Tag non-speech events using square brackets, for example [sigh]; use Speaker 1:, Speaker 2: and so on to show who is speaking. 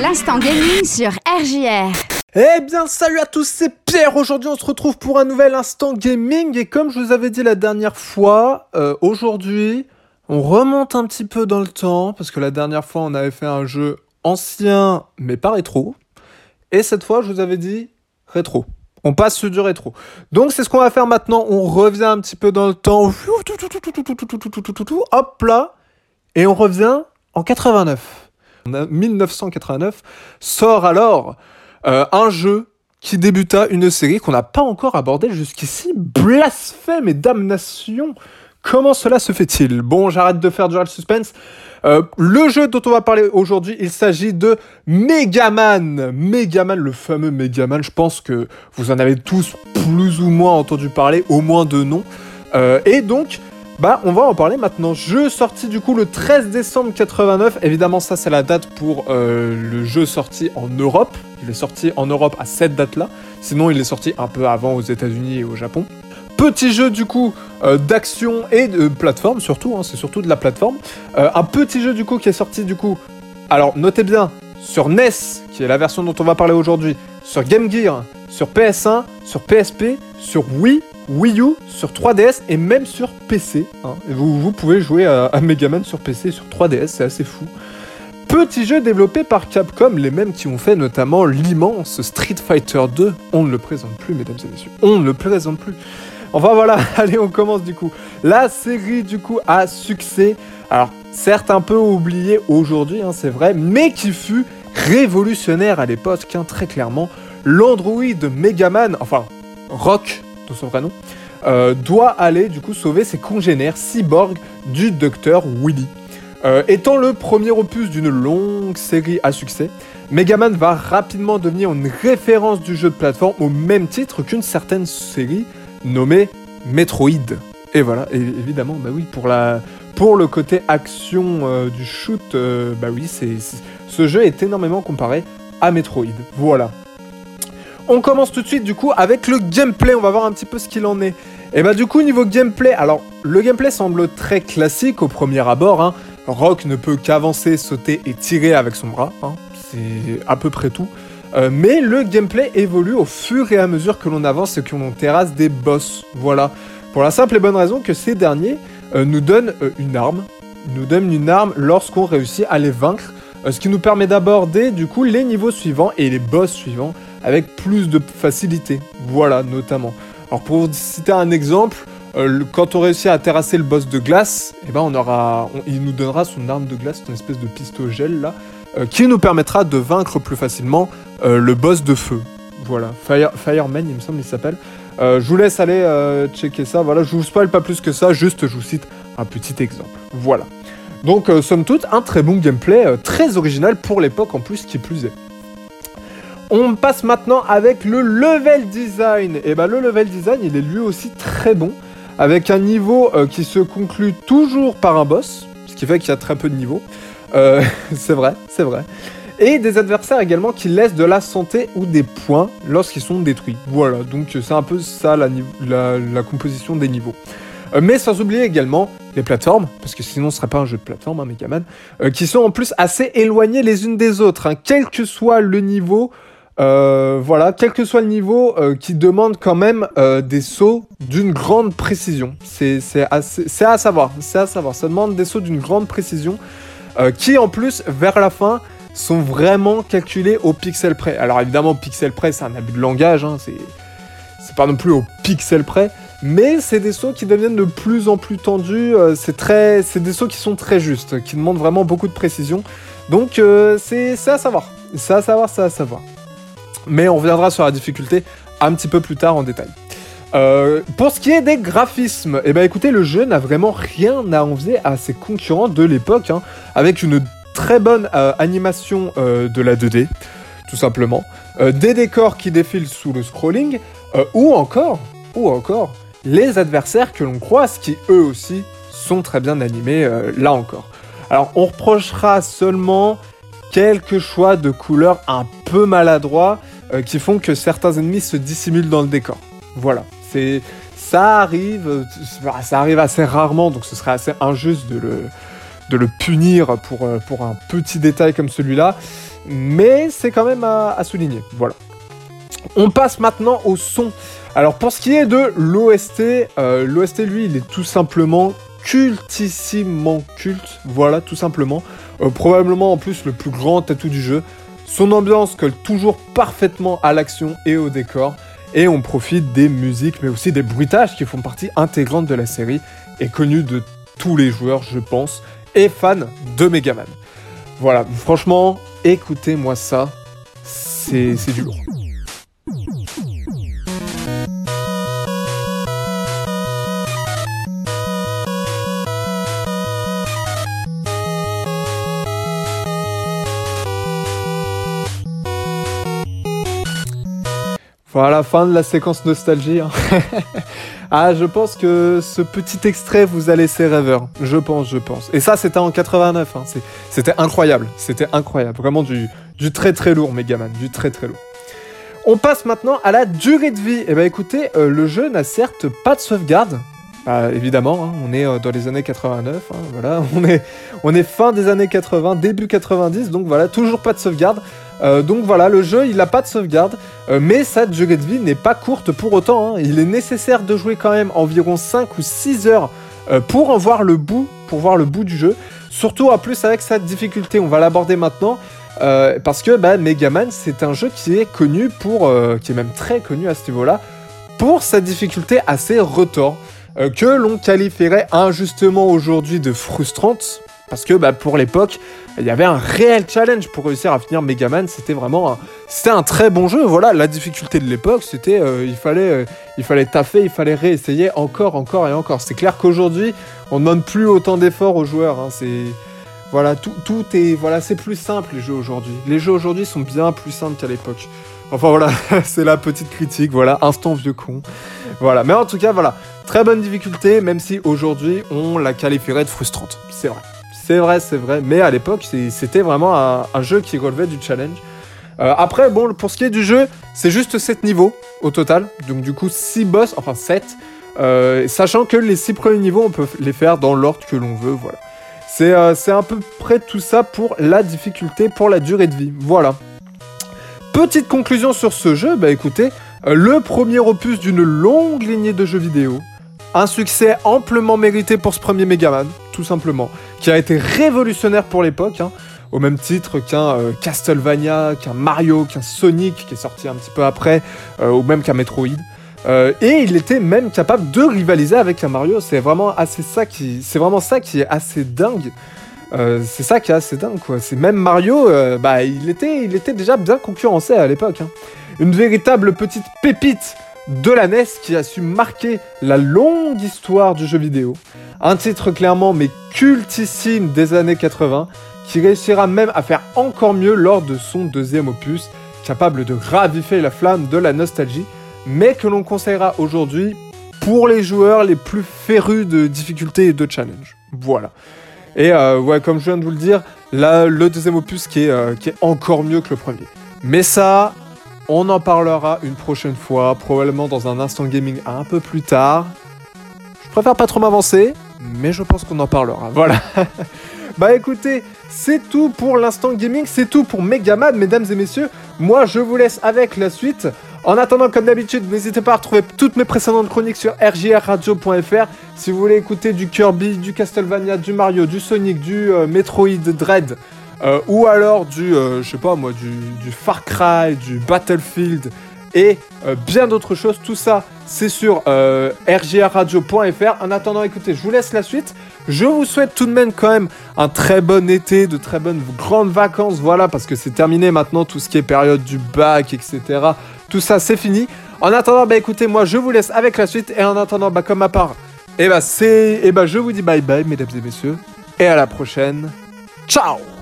Speaker 1: L'instant gaming sur RJR.
Speaker 2: Eh bien, salut à tous, c'est Pierre. Aujourd'hui, on se retrouve pour un nouvel instant gaming. Et comme je vous avais dit la dernière fois, euh, aujourd'hui, on remonte un petit peu dans le temps. Parce que la dernière fois, on avait fait un jeu ancien, mais pas rétro. Et cette fois, je vous avais dit rétro. On passe sur du rétro. Donc, c'est ce qu'on va faire maintenant. On revient un petit peu dans le temps. Hop là. Et on revient en 89. En 1989 sort alors euh, un jeu qui débuta une série qu'on n'a pas encore abordée jusqu'ici. Blasphème et damnation. Comment cela se fait-il? Bon, j'arrête de faire du real suspense. Euh, le jeu dont on va parler aujourd'hui, il s'agit de Megaman. Megaman, le fameux Megaman. Je pense que vous en avez tous plus ou moins entendu parler, au moins de nom. Euh, et donc, bah, on va en parler maintenant. Jeu sorti du coup le 13 décembre 89. Évidemment, ça c'est la date pour euh, le jeu sorti en Europe. Il est sorti en Europe à cette date-là. Sinon, il est sorti un peu avant aux États-Unis et au Japon. Petit jeu du coup euh, d'action et de plateforme surtout. Hein, c'est surtout de la plateforme. Euh, un petit jeu du coup qui est sorti du coup. Alors notez bien sur NES, qui est la version dont on va parler aujourd'hui, sur Game Gear, sur PS1, sur PSP, sur Wii Wii U, sur 3DS et même sur PC. Hein. Vous, pouvez jouer à, à Megaman sur PC sur 3DS, c'est assez fou. Petit jeu développé par Capcom, les mêmes qui ont fait notamment l'immense Street Fighter 2. On ne le présente plus, mesdames et messieurs. On ne le présente plus. Enfin voilà, [laughs] allez, on commence du coup. La série du coup a succès. Alors, certes un peu oublié aujourd'hui, hein, c'est vrai, mais qui fut révolutionnaire à l'époque, hein, très clairement. L'Android Megaman, enfin, Rock son vrai nom, euh, doit aller du coup sauver ses congénères cyborgs du docteur Willy. Euh, étant le premier opus d'une longue série à succès, Megaman va rapidement devenir une référence du jeu de plateforme au même titre qu'une certaine série nommée Metroid. Et voilà, évidemment, bah oui, pour, la, pour le côté action euh, du shoot, bah oui, c'est, ce jeu est énormément comparé à Metroid. Voilà. On commence tout de suite du coup avec le gameplay, on va voir un petit peu ce qu'il en est. Et bah du coup niveau gameplay, alors le gameplay semble très classique au premier abord. Hein. Rock ne peut qu'avancer, sauter et tirer avec son bras, hein. c'est à peu près tout. Euh, mais le gameplay évolue au fur et à mesure que l'on avance et que l'on terrasse des boss. Voilà. Pour la simple et bonne raison que ces derniers euh, nous donnent euh, une arme. Nous donnent une arme lorsqu'on réussit à les vaincre. ce qui nous permet d'aborder du coup les niveaux suivants et les boss suivants avec plus de facilité. Voilà, notamment. Alors pour citer un exemple, euh, quand on réussit à terrasser le boss de glace, eh ben on aura, il nous donnera son arme de glace, une espèce de pistolet gel là, euh, qui nous permettra de vaincre plus facilement euh, le boss de feu. Voilà, Fire, Fireman, il me semble, il s'appelle. je vous laisse aller checker ça. Voilà, je vous spoil pas plus que ça, juste je vous cite un petit exemple. Voilà. Donc, somme toute, un très bon gameplay, très original pour l'époque en plus, qui plus est. On passe maintenant avec le level design. Et bah le level design, il est lui aussi très bon, avec un niveau euh, qui se conclut toujours par un boss, ce qui fait qu'il y a très peu de niveaux. Euh, [laughs] c'est vrai, c'est vrai. Et des adversaires également qui laissent de la santé ou des points lorsqu'ils sont détruits. Voilà, donc c'est un peu ça la, composition des niveaux. Euh, mais sans oublier également les plateformes, parce que sinon ce serait pas un jeu de plateforme, hein, Megaman, qui sont en plus assez éloignées les unes des autres. Hein. quel que soit le niveau, euh, voilà, quel que soit le niveau, euh, qui demande quand même euh, des sauts d'une grande précision. C'est à savoir, c'est à savoir. Ça demande des sauts d'une grande précision, qui en plus, vers la fin, sont vraiment calculés au pixel près. Alors évidemment, pixel près, c'est un abus de langage, hein, c'est pas non plus au pixel près, mais c'est des sauts qui deviennent de plus en plus tendus. c'est très, c'est des sauts qui sont très justes, qui demandent vraiment beaucoup de précision. Donc c'est à savoir, c'est à savoir, c'est à savoir mais on reviendra sur la difficulté un petit peu plus tard en détail. Euh, pour ce qui est des graphismes, eh ben écoutez, le jeu n'a vraiment rien à envier à ses concurrents de l'époque, hein, avec une très bonne euh, animation euh, de la 2D, tout simplement, des décors qui défilent sous le scrolling, ou encore, ou encore, les adversaires que l'on croise, qui eux aussi sont très bien animés, là encore. Alors on reprochera seulement quelques choix de couleurs un peu maladroits, euh, qui font que certains ennemis se dissimulent dans le décor. Voilà, c'est ça arrive, euh, ça arrive assez rarement, donc ce serait assez injuste de le, de le punir pour, euh, pour un petit détail comme celui-là. mais c'est quand même à, souligner. Voilà. On passe maintenant au son. Alors pour ce qui est de l'OST, l'OST lui il est tout simplement cultissimement culte, voilà tout simplement. Probablement en plus le plus grand tatou du jeu. Son ambiance colle toujours parfaitement à l'action et au décor. Et on profite des musiques mais aussi des bruitages qui font partie intégrante de la série et connus de tous les joueurs je pense et fans de Megaman. Voilà, franchement, écoutez-moi ça, c'est du. Voilà, fin de la séquence nostalgie. hein. [laughs] ah, je pense que ce petit extrait vous a laissé rêveur. Je pense, je pense. Et ça, c'était en 89. hein. C'était incroyable. C'était incroyable. Vraiment du, du très très lourd, Megaman. Du très très lourd. On passe maintenant à la durée de vie. Eh ben écoutez, euh, le jeu n'a certes pas de sauvegarde. Bah, évidemment, hein, on est euh, dans les années 89. hein, [laughs] on est, fin des années 80, début 90. Donc voilà, toujours pas de sauvegarde. Euh, donc voilà, le jeu, il n'a pas de sauvegarde. Euh, mais sa durée de vie n'est pas courte pour autant. hein. Il est nécessaire de jouer quand même environ 5 ou 6 heures pour en voir le bout, pour voir le bout du jeu. Surtout en plus avec sa difficulté, on va l'aborder maintenant. parce que bah, Megaman, c'est un jeu qui est connu pour, qui est même très connu à ce niveau-là, pour sa difficulté assez retors, que l'on qualifierait injustement aujourd'hui de frustrante. Parce que bah, pour l'époque, il y avait un réel challenge pour réussir à finir Megaman. C'était vraiment un, c'était un très bon jeu. Voilà, la difficulté de l'époque, c'était euh, il fallait euh, il fallait taffer, il fallait réessayer encore, encore et encore. C'est clair qu'aujourd'hui, on ne demande plus autant d'efforts aux joueurs. hein. C'est voilà, tout, tout est voilà, c'est plus simple les jeux aujourd'hui. Les jeux aujourd'hui sont bien plus simples qu'à l'époque. Enfin voilà, [laughs] c'est la petite critique. Voilà, instant vieux con. Voilà, mais en tout cas voilà, très bonne difficulté, même si aujourd'hui on la qualifierait de frustrante. C'est vrai. C'est vrai, c'est vrai. Mais à l'époque, c'était vraiment un, jeu qui relevait du challenge. Euh, après, bon, pour ce qui est du jeu, c'est juste 7 niveaux au total. Donc du coup, 6 boss, enfin 7. Euh, sachant que les 6 premiers niveaux, on peut les faire dans l'ordre que l'on veut. Voilà. C'est euh, c'est à peu près tout ça pour la difficulté, pour la durée de vie. Voilà. Petite conclusion sur ce jeu, bah écoutez, le premier opus d'une longue lignée de jeux vidéo. Un succès amplement mérité pour ce premier Megaman, tout simplement, qui a été révolutionnaire pour l'époque, hein, au même titre qu'un euh, Castlevania, qu'un Mario, qu'un Sonic qui est sorti un petit peu après, euh, ou même qu'un Metroid. Euh, et il était même capable de rivaliser avec un Mario. C'est vraiment assez ça qui, c'est vraiment ça qui est assez dingue. C'est ça qui est assez dingue quoi. C'est même Mario, bah il était, il était déjà bien concurrencé à l'époque. hein. Une véritable petite pépite de la NES qui a su marquer la longue histoire du jeu vidéo. Un titre clairement mais cultissime des années 80 qui réussira même à faire encore mieux lors de son deuxième opus, capable de raviver la flamme de la nostalgie, mais que l'on conseillera aujourd'hui pour les joueurs les plus férus de difficultés et de challenge. Voilà. Et euh, ouais, comme je viens de vous le dire, là, le deuxième opus euh, qui est encore mieux que le premier. Mais ça, on en parlera une prochaine fois, probablement dans un instant gaming un peu plus tard. Je préfère pas trop m'avancer, mais je pense qu'on en parlera. Voilà. [laughs] bah écoutez, c'est tout pour l'instant gaming, c'est tout pour Megaman, mesdames et messieurs. Moi, je vous laisse avec la suite. En attendant, comme d'habitude, n'hésitez pas à retrouver toutes mes précédentes chroniques sur rjrradio.fr. Si vous voulez écouter du Kirby, du Castlevania, du Mario, du Sonic, du euh, Metroid Dread, euh, ou alors du, euh, je sais pas moi, du, Far Cry, du Battlefield et euh, bien d'autres choses. Tout ça, c'est sur rjrradio.fr. En attendant, écoutez, je vous laisse la suite. Je vous souhaite tout de même quand même un très bon été, de très bonnes grandes vacances, voilà, parce que c'est terminé maintenant tout ce qui est période du bac, etc. Tout ça, c'est fini. En attendant, bah écoutez, moi, je vous laisse avec la suite. Et en attendant, bah comme à part, et bah c'est, et bah je vous dis bye bye, mesdames et messieurs, et à la prochaine. Ciao